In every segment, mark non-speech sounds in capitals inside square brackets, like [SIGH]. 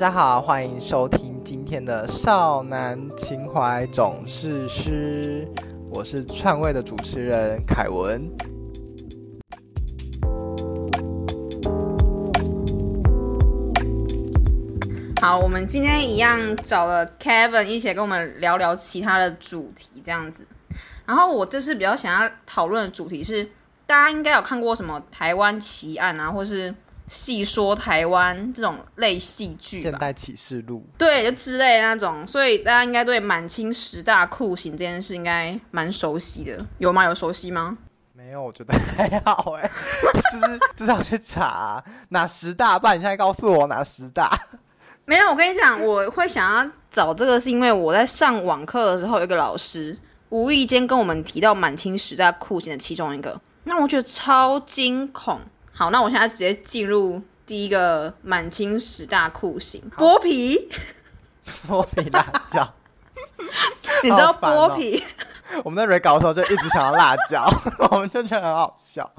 大家好，欢迎收听今天的少男情怀总是诗，我是串位的主持人凯文。好，我们今天一样找了 Kevin 一起跟我们聊聊其他的主题，这样子。然后我这次比较想要讨论的主题是，大家应该有看过什么台湾奇案啊，或是细说台湾这种类戏剧？现代启示录，对，就之类的那种。所以大家应该对满清十大酷刑这件事应该蛮熟悉的，有吗？有熟悉吗？没有，我觉得还好哎，[LAUGHS] 就是就是要去查哪十大，不然你现在告诉我哪十大。没有，我跟你讲，我会想要找这个，是因为我在上网课的时候，有一个老师无意间跟我们提到满清十大酷刑的其中一个，那我觉得超惊恐。好，那我现在直接进入第一个满清十大酷刑——剥皮。[LAUGHS] 剥皮辣椒，[LAUGHS] 你知道剥皮？[LAUGHS] 我们在 re 搞的时候就一直想要辣椒，我们就觉得很好笑。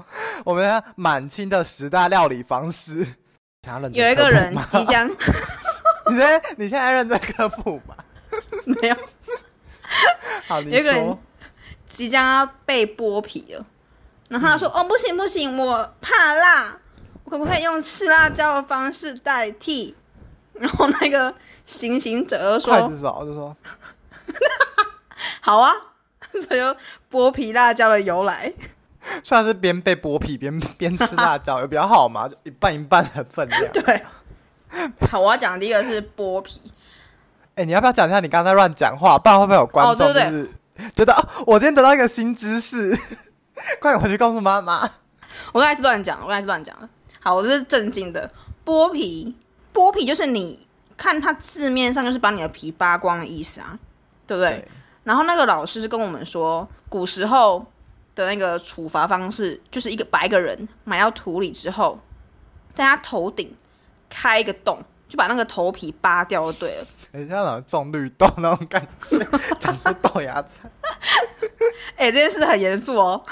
我们要满清的十大料理方式，想要有一个人即将你现在你现在认真科普吗？没有，好，你有一个人。即将要被剥皮了，然后他说：“哦，不行不行，我怕辣，我可不可以用吃辣椒的方式代替？”然后那个行刑者就说筷子手就说，：“ [LAUGHS] 好啊。”这就剥皮辣椒的由来。算是边被剥皮边边吃辣椒，有比较好嘛？就一半一半的分量。[LAUGHS] 对，好，我要讲的第一个是剥皮。哎、你要不要讲一下你刚才乱讲话？不然会不会有观众就哦对对是觉得、哦、我今天得到一个新知识？快点回去告诉妈妈。我刚才是乱讲，我刚才是乱讲的。好，我这是正经的。剥皮，剥皮就是你看它字面上就是把你的皮扒光的意思啊，对不对？然后那个老师是跟我们说，古时候的那个处罚方式，就是一个把一个人埋到土里之后，在他头顶开一个洞，就把那个头皮扒掉就对了。很像老种种绿豆那种感觉，长出豆芽菜。[LAUGHS] 哎、这件事很严肃哦，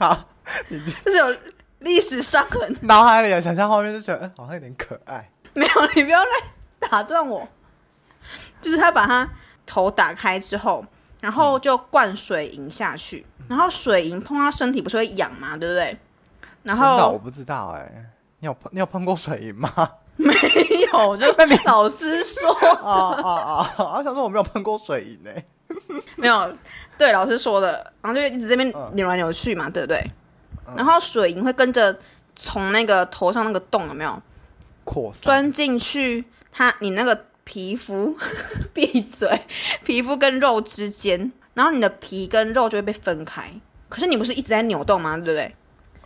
好，[LAUGHS] 就是有历史伤痕。脑海里有想象画面就觉得，嗯，好像有点可爱。没有，你不要来打断我。就是他把他头打开之后，然后就灌水银下去，然后水银碰到身体不是会痒吗？对不对？然真的我后不知道哎、你有碰你有碰过水银吗？[LAUGHS] 没有，就那你老师说哦哦哦，我想说我没有碰过水银哎、[LAUGHS] 没有，对老师说的，然后就一直这边嗯扭来扭去嘛，对不对？然后水银会跟着从那个头上那个洞有没有。钻进去它你那个皮肤，[LAUGHS] 闭嘴，皮肤跟肉之间，然后你的皮跟肉就会被分开。可是你不是一直在扭动吗？对不对？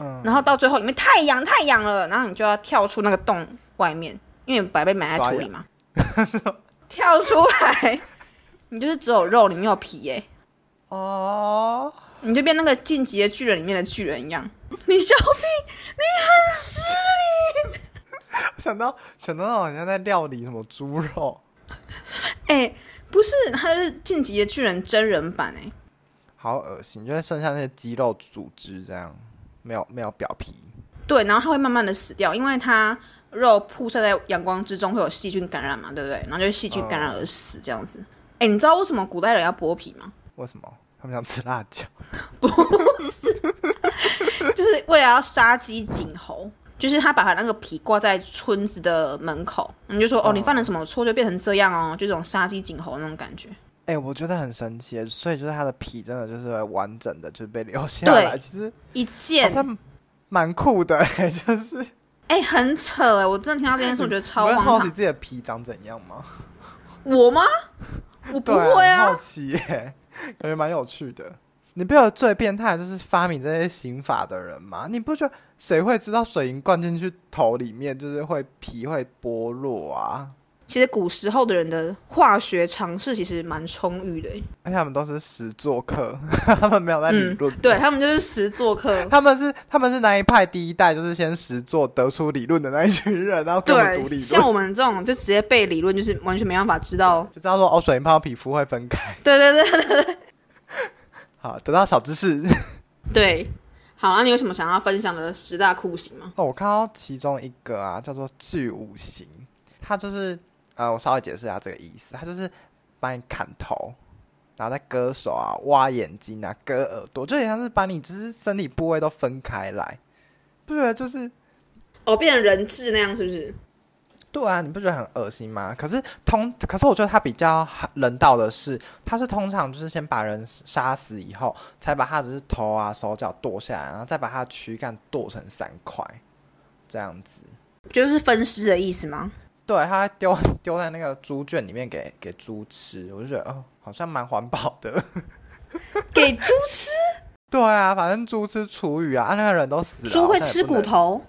嗯，然后到最后里面太痒太痒了，然后你就要跳出那个洞外面，因为你本来被埋在土里嘛，[LAUGHS] 跳出来，你就是只有肉，你没有皮耶、哦，你就变那个晋级的巨人里面的巨人一样。[LAUGHS] 你笑屁，你很失礼。想到想到好像在料理什么猪肉，[LAUGHS] 哎、不是，他是晋级的巨人真人版哎、好恶心，就是剩下那些肌肉组织这样，没有没有表皮。对，然后它会慢慢的死掉，因为它肉曝晒在阳光之中会有细菌感染嘛，对不对？然后就细菌感染而死这样子。哎、你知道为什么古代人要剥皮吗？为什么？他们想吃辣椒？[LAUGHS] 不是就是为了要杀鸡儆猴，就是他把他那个皮挂在村子的门口，你就说哦，你犯了什么错就变成这样哦，就这种杀鸡儆猴那种感觉。哎、我觉得很神奇，所以就是他的皮真的就是完整的，就是被留下来。对其实一好见，像蛮酷的、欸，[LAUGHS] 就是哎、很扯哎，我真的听到这件事，我觉得超好。奇自己的皮长怎样吗？[LAUGHS] 我吗？我不对会好，奇耶、感觉蛮有趣的。你不觉得最变态就是发明这些刑法的人吗？你不觉得谁会知道水银灌进去头里面就是会皮会剥落啊？其实古时候的人的化学常识其实蛮充裕的欸。而且他们都是实作课，[LAUGHS] 他们没有在理论、嗯对他们就是实做课。他们是他们是那一派第一代，就是先实做得出理论的那一群人，然后跟我们读理对，像，我们这种就直接背理论，就是完全没办法知道。[LAUGHS] 就知道说哦，水银泡皮肤会分开。对对对 [LAUGHS] 好，得到小知识。对。好，那你有什么想要分享的十大酷刑吗？哦，我看到其中一个啊，叫做巨五行，它就是呃，我稍微解释一下这个意思，他就是把你砍头，然后再割手啊、挖眼睛啊、割耳朵，就好像是把你就是身体部位都分开来，不觉得就是哦，变成人质那样是不是？对啊，你不觉得很恶心吗？可是通，可是我觉得他比较人道的是，他是通常就是先把人杀死以后，才把他只是头啊、手脚剁下来，然后再把他的躯干剁成三块，这样子。就是分尸的意思吗？对，他丢 [LAUGHS] 丢在那个猪圈里面给给猪吃，我就觉得哦，好像蛮环保的。[LAUGHS] 给猪吃？对啊，反正猪吃厨余啊，那个人都死了。猪会吃骨头？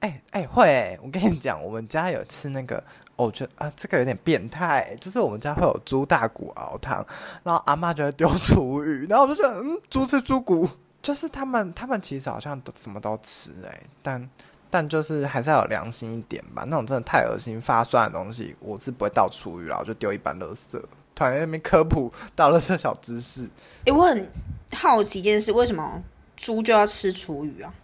哎哎会，我跟你讲，我们家有吃那个，我觉得啊，这个有点变态，就是我们家会有猪大骨熬汤，然后阿妈就会丢厨余，然后我就觉得，嗯，猪吃猪骨，就是他们他们其实好像都什么都吃哎，但但就是还是要有良心一点吧，那种真的太恶心发酸的东西，我是不会倒厨余了，我就丢一般垃圾。突然那边科普倒垃圾小知识，哎，我很好奇一件事，为什么猪就要吃厨余啊？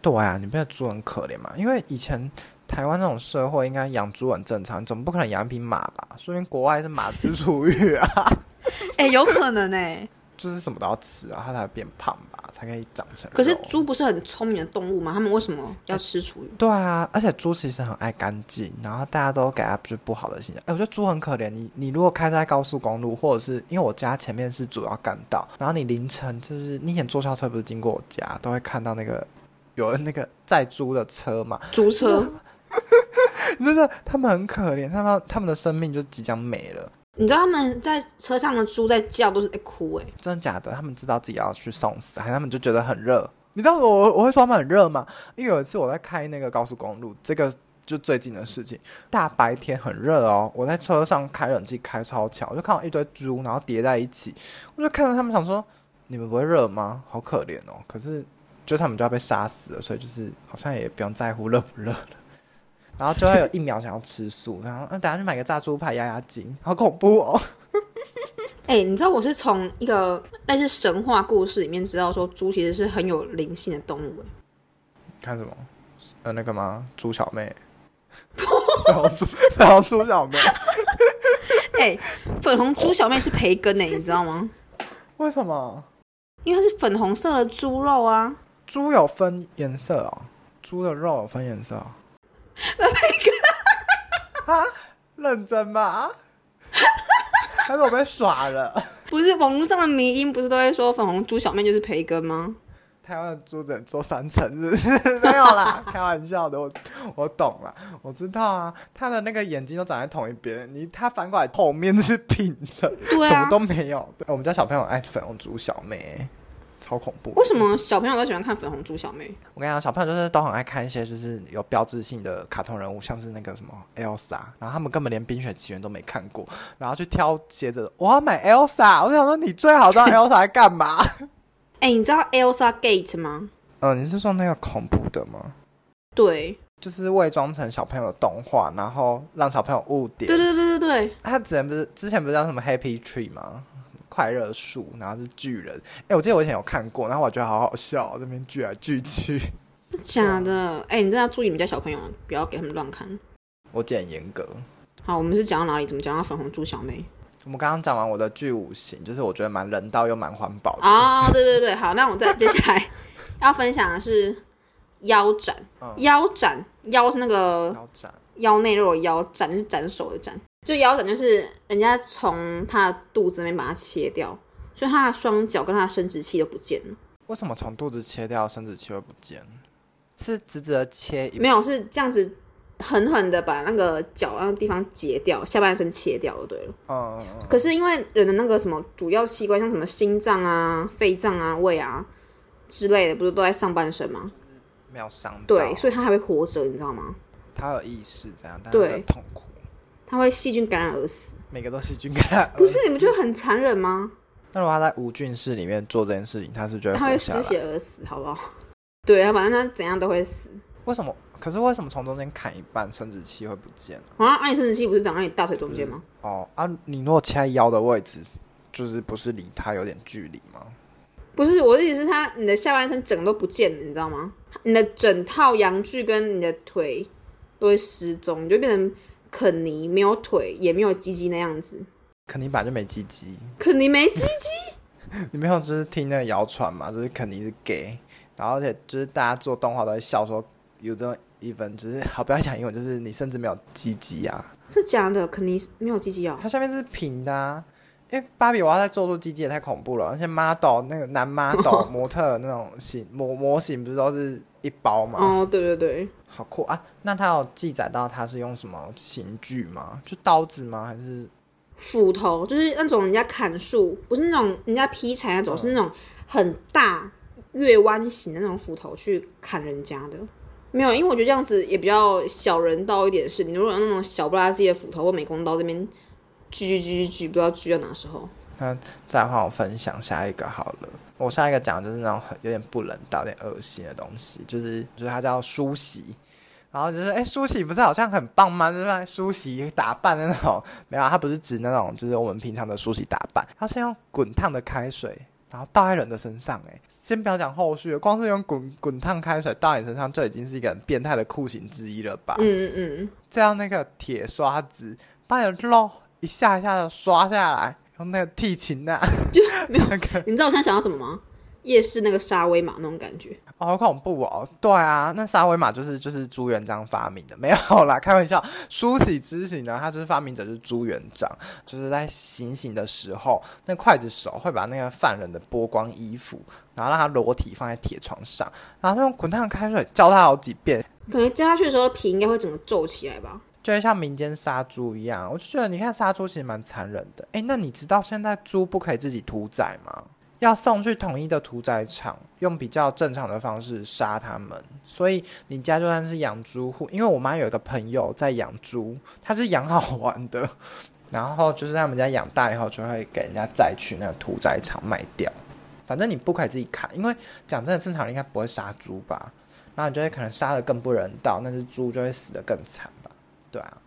对啊，你不觉得猪很可怜吗？因为以前台湾那种社会，应该养猪很正常，总不可能养一匹马吧？说明国外是马吃厨余啊？[LAUGHS] 哎，有可能哎，就是什么都要吃啊，它才会变胖吧，才可以长成。可是猪不是很聪明的动物吗？它们为什么要吃厨余？对啊，而且猪其实很爱干净，然后大家都给它就是不好的形象。哎，我觉得猪很可怜。你你如果开在高速公路，或者是因为我家前面是主要干道，然后你凌晨就是你以前坐校车不是经过我家，都会看到那个。有那个载猪的车嘛？猪车，真的，他们很可怜，他们他们的生命就即将没了。你知道他们在车上的猪在叫都是在哭哎，真的假的？他们知道自己要去送死，还他们就觉得很热？你知道我我会说他们很热吗？因为有一次我在开那个高速公路，这个就最近的事情，大白天很热哦，我在车上开冷气开超强，我就看到一堆猪，然后叠在一起，我就看到他们想说，你们不会热吗？好可怜哦，可是。就他们就要被杀死了，所以就是好像也不用在乎热不热了。然后就要有一秒想要吃素，然后嗯，等下去买个炸猪排压压惊，好恐怖哦！[LAUGHS] 哎，你知道我是从一个 [LAUGHS] 类似神话故事里面知道说猪其实是很有灵性的动物。看什么？呃，那个吗？猪小妹？[LAUGHS] 粉红猪，粉红猪小妹。哎，粉红猪小妹是培根哎，你知道吗？为什么？因为它是粉红色的猪肉啊。猪有分颜色哦，猪的肉有分颜色。啊，认真吗？还是我被耍了？不是网络上的迷音，不是都会说粉红猪小妹就是培根吗？台湾的猪只能做三层，没有啦，[LAUGHS] 开玩笑的。我我懂了，我知道啊。他的那个眼睛都长在同一边，你他反过来后面是平的，什么都没有。我们家小朋友爱粉红猪小妹。超恐怖！为什么小朋友都喜欢看粉红猪小妹？我跟你讲，小朋友就是都很爱看一些就是有标志性的卡通人物，像是那个什么 Elsa，然后他们根本连冰雪奇缘都没看过，然后去挑鞋子，我要买 Elsa。我想说，你最好知道 Elsa 在干嘛？[LAUGHS] 哎，你知道 Elsa Gate 吗？嗯，你是说那个恐怖的吗？对，就是伪装成小朋友的动画，然后让小朋友误点。对对对对对，他之前不是之前不是叫什么 Happy Tree 吗？快乐树，然后是巨人。哎，我记得我以前有看过，然后我觉得好好笑，这边聚来聚去。假的？哎，你真的要注意你们家小朋友，不要给他们乱看。我很严格。好，我们是讲到哪里？怎么讲到粉红猪小妹？我们刚刚讲完我的巨五行，就是我觉得蛮人道又蛮环保的。哦，对对对，好，那我再接下来要分享的是腰斩。腰斩，腰是那个腰斩，腰内肉的腰，斩是斩首的斩。就腰斩，就是人家从他的肚子那边把它切掉，所以他的双脚跟他的生殖器都不见了。为什么从肚子切掉生殖器会不见？是直直的切？没有，是这样子狠狠的把那个脚那个地方截掉，下半身切掉就对了。哦。可是因为人的那个什么主要器官，像什么心脏啊、肺脏啊、胃啊之类的，不是都在上半身吗？没有伤。对，所以他还会活着，你知道吗？他有意识，这样，但是痛苦。他会细菌感染而死，每个都细菌感染。不是你们觉得很残忍吗？那如果他在无菌室里面做这件事情，他是觉得他会失血而死，好不好？[LAUGHS] 对啊，反正他怎样都会死。为什么？可是为什么从中间砍一半，生殖器会不见？啊，那你生殖器不是长在你大腿中间吗？哦啊，你如果切在腰的位置，就是不是离它有点距离吗？不是，我的意思是，他你的下半身整个都不见了，你知道吗？你的整套阳具跟你的腿都会失踪，你就变成。肯尼没有腿也没有鸡鸡那样子。肯尼本来就没鸡鸡，肯尼没鸡鸡，[LAUGHS] 你没有就是听那个谣传嘛，就是肯尼是 gay，然后而且就是大家做动画都会笑说有这种 even，就是 [LAUGHS] 好不要讲英文，就是你甚至没有鸡鸡啊，是假的，肯尼没有鸡鸡哦。它下面是平的、啊。因为芭比娃娃在做出机器也太恐怖了，而且 model 那个男 model [LAUGHS] 模特那种型模模型不是都是一包吗？哦，对对对，好酷啊！那他有记载到他是用什么刑具吗？就刀子吗？还是斧头就是那种人家砍树，不是那种人家劈柴那种，是那种很大月弯形的那种斧头去砍人家的。没有，因为我觉得这样子也比较小人道一点。是你如果有那种小不拉几的斧头或美工刀这边锯锯锯锯锯，不知道锯到哪时候。那再换我分享下一个好了。我下一个讲的就是那种很有点不人道、有点恶心的东西，就是就是它叫梳洗。然后就是哎，梳洗不是好像很棒吗？就是梳洗打扮的那种，没有，它不是指那种，就是我们平常的梳洗打扮，它是用滚烫的开水，然后倒在人的身上。哎，先不要讲后续，光是用滚滚烫开水倒你身上，就已经是一个很变态的酷刑之一了吧？嗯嗯嗯，再用那个铁刷子把你的肉一下一下的刷下来，用那个剃琴的，就没有 [LAUGHS] 那个你知道我现在想到什么吗？夜市那个沙威玛那种感觉。哦，好恐怖哦！对啊，那沙威玛就是就是朱元璋发明的，没有啦，开玩笑。[LAUGHS] 梳洗之刑呢，它就是发明者就是朱元璋，就是在行刑的时候，那刽子手会把那个犯人的剥光衣服，然后让他裸体放在铁床上，然后用滚烫开水浇他好几遍，感觉浇下去的时候，皮应该会整个皱起来吧？就像民间杀猪一样。我就觉得，你看杀猪其实蛮残忍的。诶，那你知道现在猪不可以自己屠宰吗？要送去统一的屠宰场，用比较正常的方式杀它们。所以你家就算是养猪户，因为我妈有一个朋友在养猪，她是养好玩的，然后就是他们家养大以后，就会给人家再去那个屠宰场卖掉。反正你不可以自己砍，因为讲真的，正常人应该不会杀猪吧？然后你就会可能杀的更不人道，那只猪就会死的更惨吧？对啊，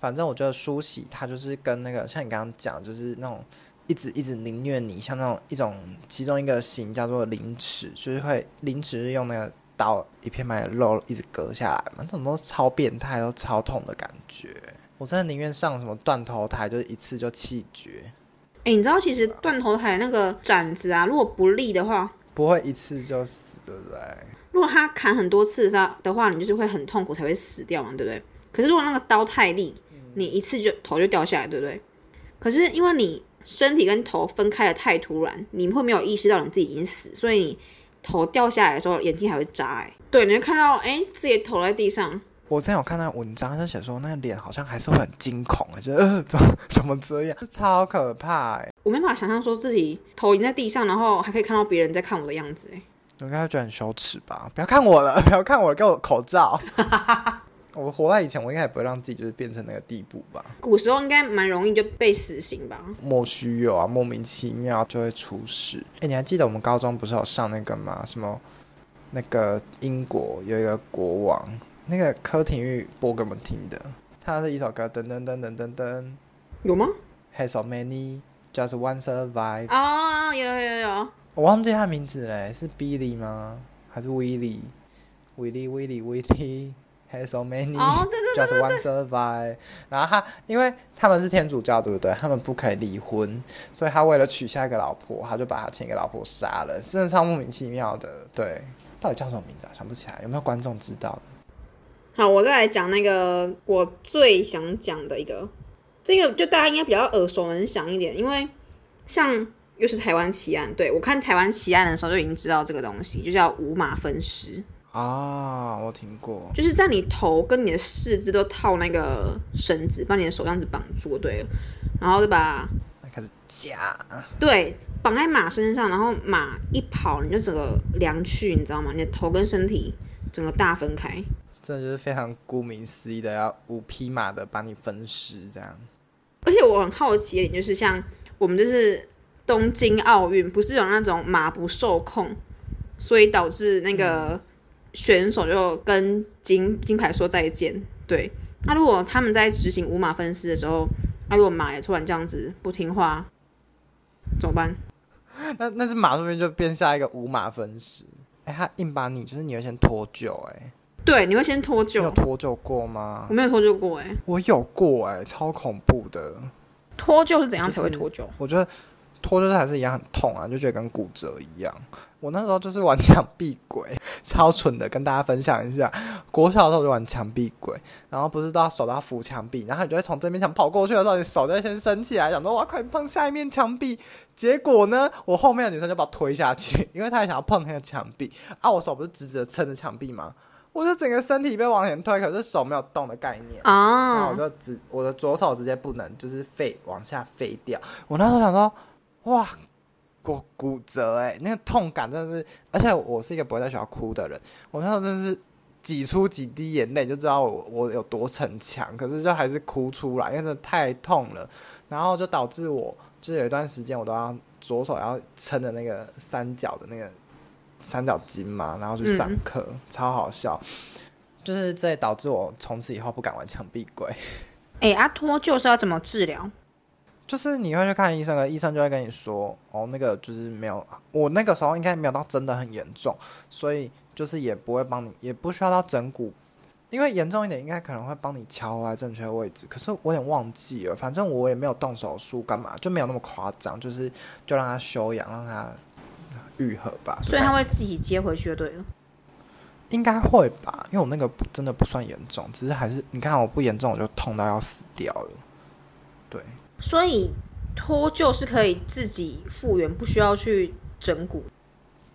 反正我觉得梳洗它就是跟那个像你刚刚讲，就是那种。一直一直凌虐你，像那种一种其中一个型叫做凌迟，就是会凌迟是用那个刀一片片的肉一直割下来嘛，那种都超变态，都超痛的感觉。我真的宁愿上什么断头台，就是一次就气绝。哎、你知道其实断头台那个斩子啊，如果不利的话，不会一次就死，对不对？如果他砍很多次的的话，你就是会很痛苦才会死掉嘛，对不对？可是如果那个刀太利，你一次就头就掉下来，对不对？可是因为你身体跟头分开的太突然，你会没有意识到你自己已经死，所以你头掉下来的时候，眼睛还会眨、哎，对，你会看到哎、自己的头在地上，我之前有看到文章，就写说那个脸好像还是会很惊恐，觉得呃 [LAUGHS] 怎么怎么这样，就超可怕哎。我没办法想象说自己头已经在地上，然后还可以看到别人在看我的样子、哎，我应该会觉得很羞耻吧？不要看我了，[LAUGHS] 不要看我了，给我口罩。[LAUGHS] 我活在以前，我应该也不会让自己就是变成那个地步吧。古时候应该蛮容易就被死刑吧？莫须有啊，莫名其妙就会出事。哎、你还记得我们高中不是有上那个吗？什么那个英国有一个国王，那个柯廷玉播给我们听的，他是一首歌，噔噔噔噔噔噔有吗？，Has so many, just one survive。啊、有有有有，我忘记他名字嘞，是 Billy 吗？还是 Willie？Willie Willie Willie has so many [LAUGHS] just one survive。然后他因为他们是天主教，对不对？他们不可以离婚，所以他为了娶下一个老婆，他就把他前一个老婆杀了，真的超莫名其妙的。对，到底叫什么名字啊？想不起来，有没有观众知道的？好，我再来讲那个我最想讲的一个，这个就大家应该比较耳熟能详一点，因为像又是台湾奇案，对我看台湾奇案的时候就已经知道这个东西，就叫五马分尸，啊，我听过。就是在你头跟你的四肢都套那个绳子，把你的手这样子绑住，对了，然后就把开始夹，对绑在马身上，然后马一跑你就整个凉去，你知道吗？你的头跟身体整个大分开。这就是非常顾名思义的，要五匹马的把你分尸这样。而且我很好奇的点就是，像我们就是东京奥运，不是有那种马不受控，所以导致那个选手就跟金金牌说再见。对，那如果他们在执行五马分尸的时候，那如果马也突然这样子不听话，怎么办？那那是马上面就变下一个五马分尸。哎、他硬把你，就是你会先脱臼，哎，对，你会先脱你有。脱臼过吗我？没有脱臼过哎、我有过哎、超恐怖的。脱臼是怎样才会脱臼？我觉得脱臼还是一样很痛啊，就觉得跟骨折一样。我那时候就是玩墙壁鬼，[LAUGHS] 超蠢的，跟大家分享一下。国小的时候就玩墙壁鬼，然后不是都要手都要扶墙壁，然后你就会从这面墙跑过去的时候，你手就会先伸起来，想说我要快碰下一面墙壁。结果呢，我后面的女生就把我推下去，因为她也想要碰那个墙壁啊，我手不是直直的撑着墙壁吗？我就整个身体被往前推，可是手没有动的概念啊。然后我啊，就直我的左手直接不能，就是飞往下飞掉。我那时候想说，哇，骨骨折哎、那个痛感真的是，而且我是一个不会在学校哭的人，我那时候真的是挤出几滴眼泪，就知道我我有多逞强，可是就还是哭出来，因为真的太痛了，然后就导致我就有一段时间我都要左手要撑着那个三角的那个三角巾嘛，然后去上课，超好笑。[LAUGHS] 就是这也导致我从此以后不敢玩墙壁鬼。哎、阿托就是要怎么治疗？就是你会去看医生，的医生就会跟你说，哦，那个就是没有，我那个时候应该没有到真的很严重，所以就是也不会帮你，也不需要到整骨，因为严重一点应该可能会帮你敲回来正确位置，可是我有点忘记了，反正我也没有动手术干嘛，就没有那么夸张，就是就让它休养，让它愈合吧。所以他会自己接回去就对了。应该会吧，因为我那个真的不算严重，只是还是你看我不严重，我就痛到要死掉了。对，所以脱臼是可以自己复原，不需要去整骨。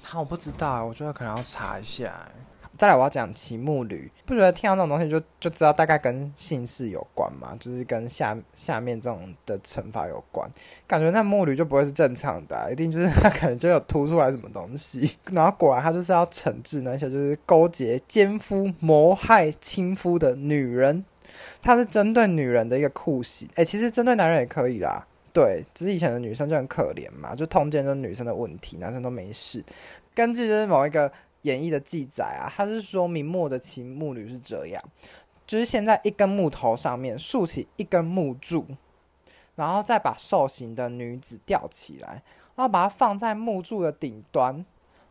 好，我不知道，我觉得可能要查一下。再来，我要讲骑木驴，不觉得听到这种东西就就知道大概跟姓氏有关嘛？就是跟下下面这种的惩罚有关。感觉那木驴就不会是正常的、一定就是他可能就有突出来什么东西，[LAUGHS] 然后果然他就是要惩治那些就是勾结奸夫、谋害亲夫的女人。它是针对女人的一个酷刑，诶，其实针对男人也可以啦。对，只是以前的女生就很可怜嘛，就通奸就是女生的问题，男生都没事。根据就是某一个演绎的记载啊，他是说明末的秦木驴是这样，就是先在一根木头上面竖起一根木柱，然后再把受刑的女子吊起来，然后把它放在木柱的顶端，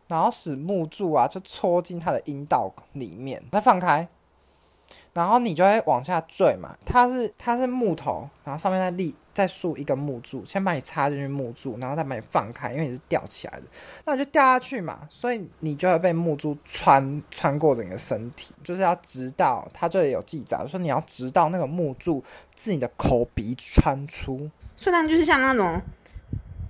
然后使木柱啊就戳进她的阴道里面，再放开。然后你就会往下坠嘛，它是它是木头，然后上面再立再竖一根木柱，先把你插进去木柱，然后再把你放开，因为你是吊起来的，那你就掉下去嘛，所以你就会被木柱穿穿过整个身体，就是要直到它这里有记载说你要直到那个木柱自你的口鼻穿出，所以它就是像那种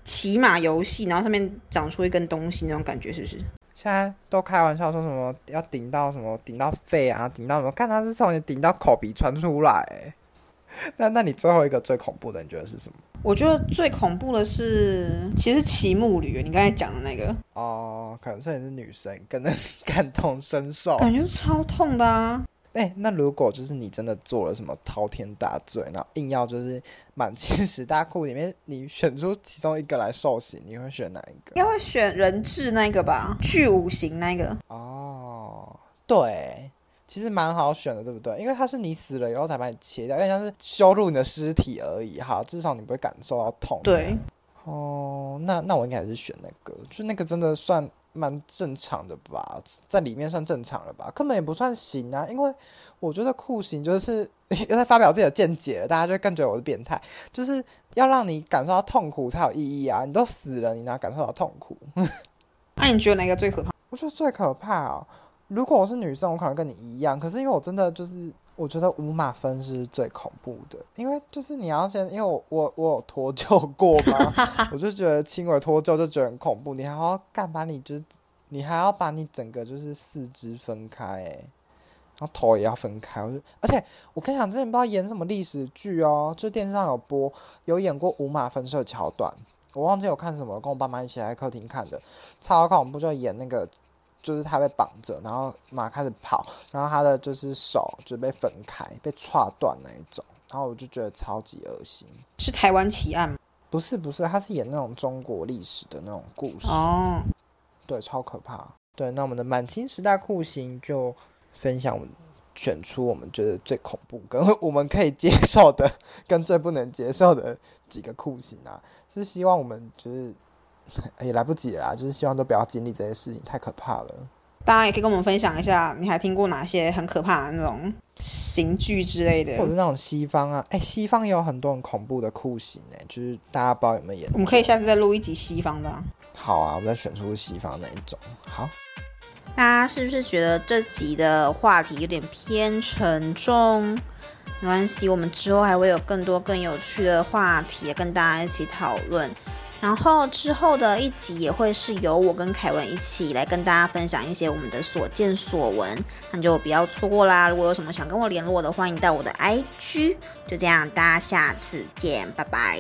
骑马游戏，然后上面长出一根东西那种感觉，是不是？现在都开玩笑说什么要顶到什么顶到肺啊，顶到什么，看他是从你顶到口鼻穿出来欸。[LAUGHS] 那那你最后一个最恐怖的，你觉得是什么？我觉得最恐怖的是，其实骑木驴，你刚才讲的那个，哦，可能是你是女生，更能 [LAUGHS] 感同身受。感觉是超痛的啊！哎、那如果就是你真的做了什么滔天大罪，然后硬要就是满清十大库里面你选出其中一个来受刑，你会选哪一个？应该会选人质那个吧，去五行那个。哦，对，其实蛮好选的，对不对？因为它是你死了以后才把你切掉，因为像是羞辱你的尸体而已。哈，至少你不会感受到痛。对，哦，那那我应该还是选那个，就那个真的算蛮正常的吧，在里面算正常了吧，根本也不算刑啊，因为我觉得酷刑就是 [LAUGHS] 又在发表自己的见解了，大家就会更觉得我是变态，就是要让你感受到痛苦才有意义啊，你都死了，你哪感受到痛苦？[LAUGHS] 那、你觉得哪个最可怕？我觉得最可怕哦，如果我是女生，我可能跟你一样，可是因为我真的就是。我觉得五马分是最恐怖的，因为就是你要先，因为我我我有脱臼过嘛，[LAUGHS] 我就觉得轻微脱臼就觉得很恐怖，你还要干把？你就是你还要把你整个就是四肢分开、欸，然后头也要分开。我就而且我跟你讲，之前不知道演什么历史剧哦，就电视上有播，有演过五马分尸的桥段，我忘记有看什么了，跟我爸妈一起来客厅看的，超恐怖，就演那个。就是他被绑着，然后马开始跑，然后他的就是手就被分开，被叉断那一种，然后我就觉得超级恶心。是台湾奇案吗？不是不是，他是演那种中国历史的那种故事，哦，对，超可怕。对，那我们的满清十大酷刑就分享，选出我们觉得最恐怖、跟我们可以接受的，跟最不能接受的几个酷刑啊，是希望我们就是 [LAUGHS] 也来不及啦，就是希望都不要经历这些事情，太可怕了。大家也可以跟我们分享一下，你还听过哪些很可怕的那种刑具之类的？或者那种西方啊，哎，西方也有很多很恐怖的酷刑哎，就是大家不知道有没有演。我们可以下次再录一集西方的。好啊，我们再选出西方那一种。好，大家是不是觉得这集的话题有点偏沉重？没关系，我们之后还会有更多更有趣的话题跟大家一起讨论。然后之后的一集也会是由我跟凯文一起来跟大家分享一些我们的所见所闻，那就不要错过啦！如果有什么想跟我联络的，欢迎到我的 IG。就这样，大家下次见，拜拜。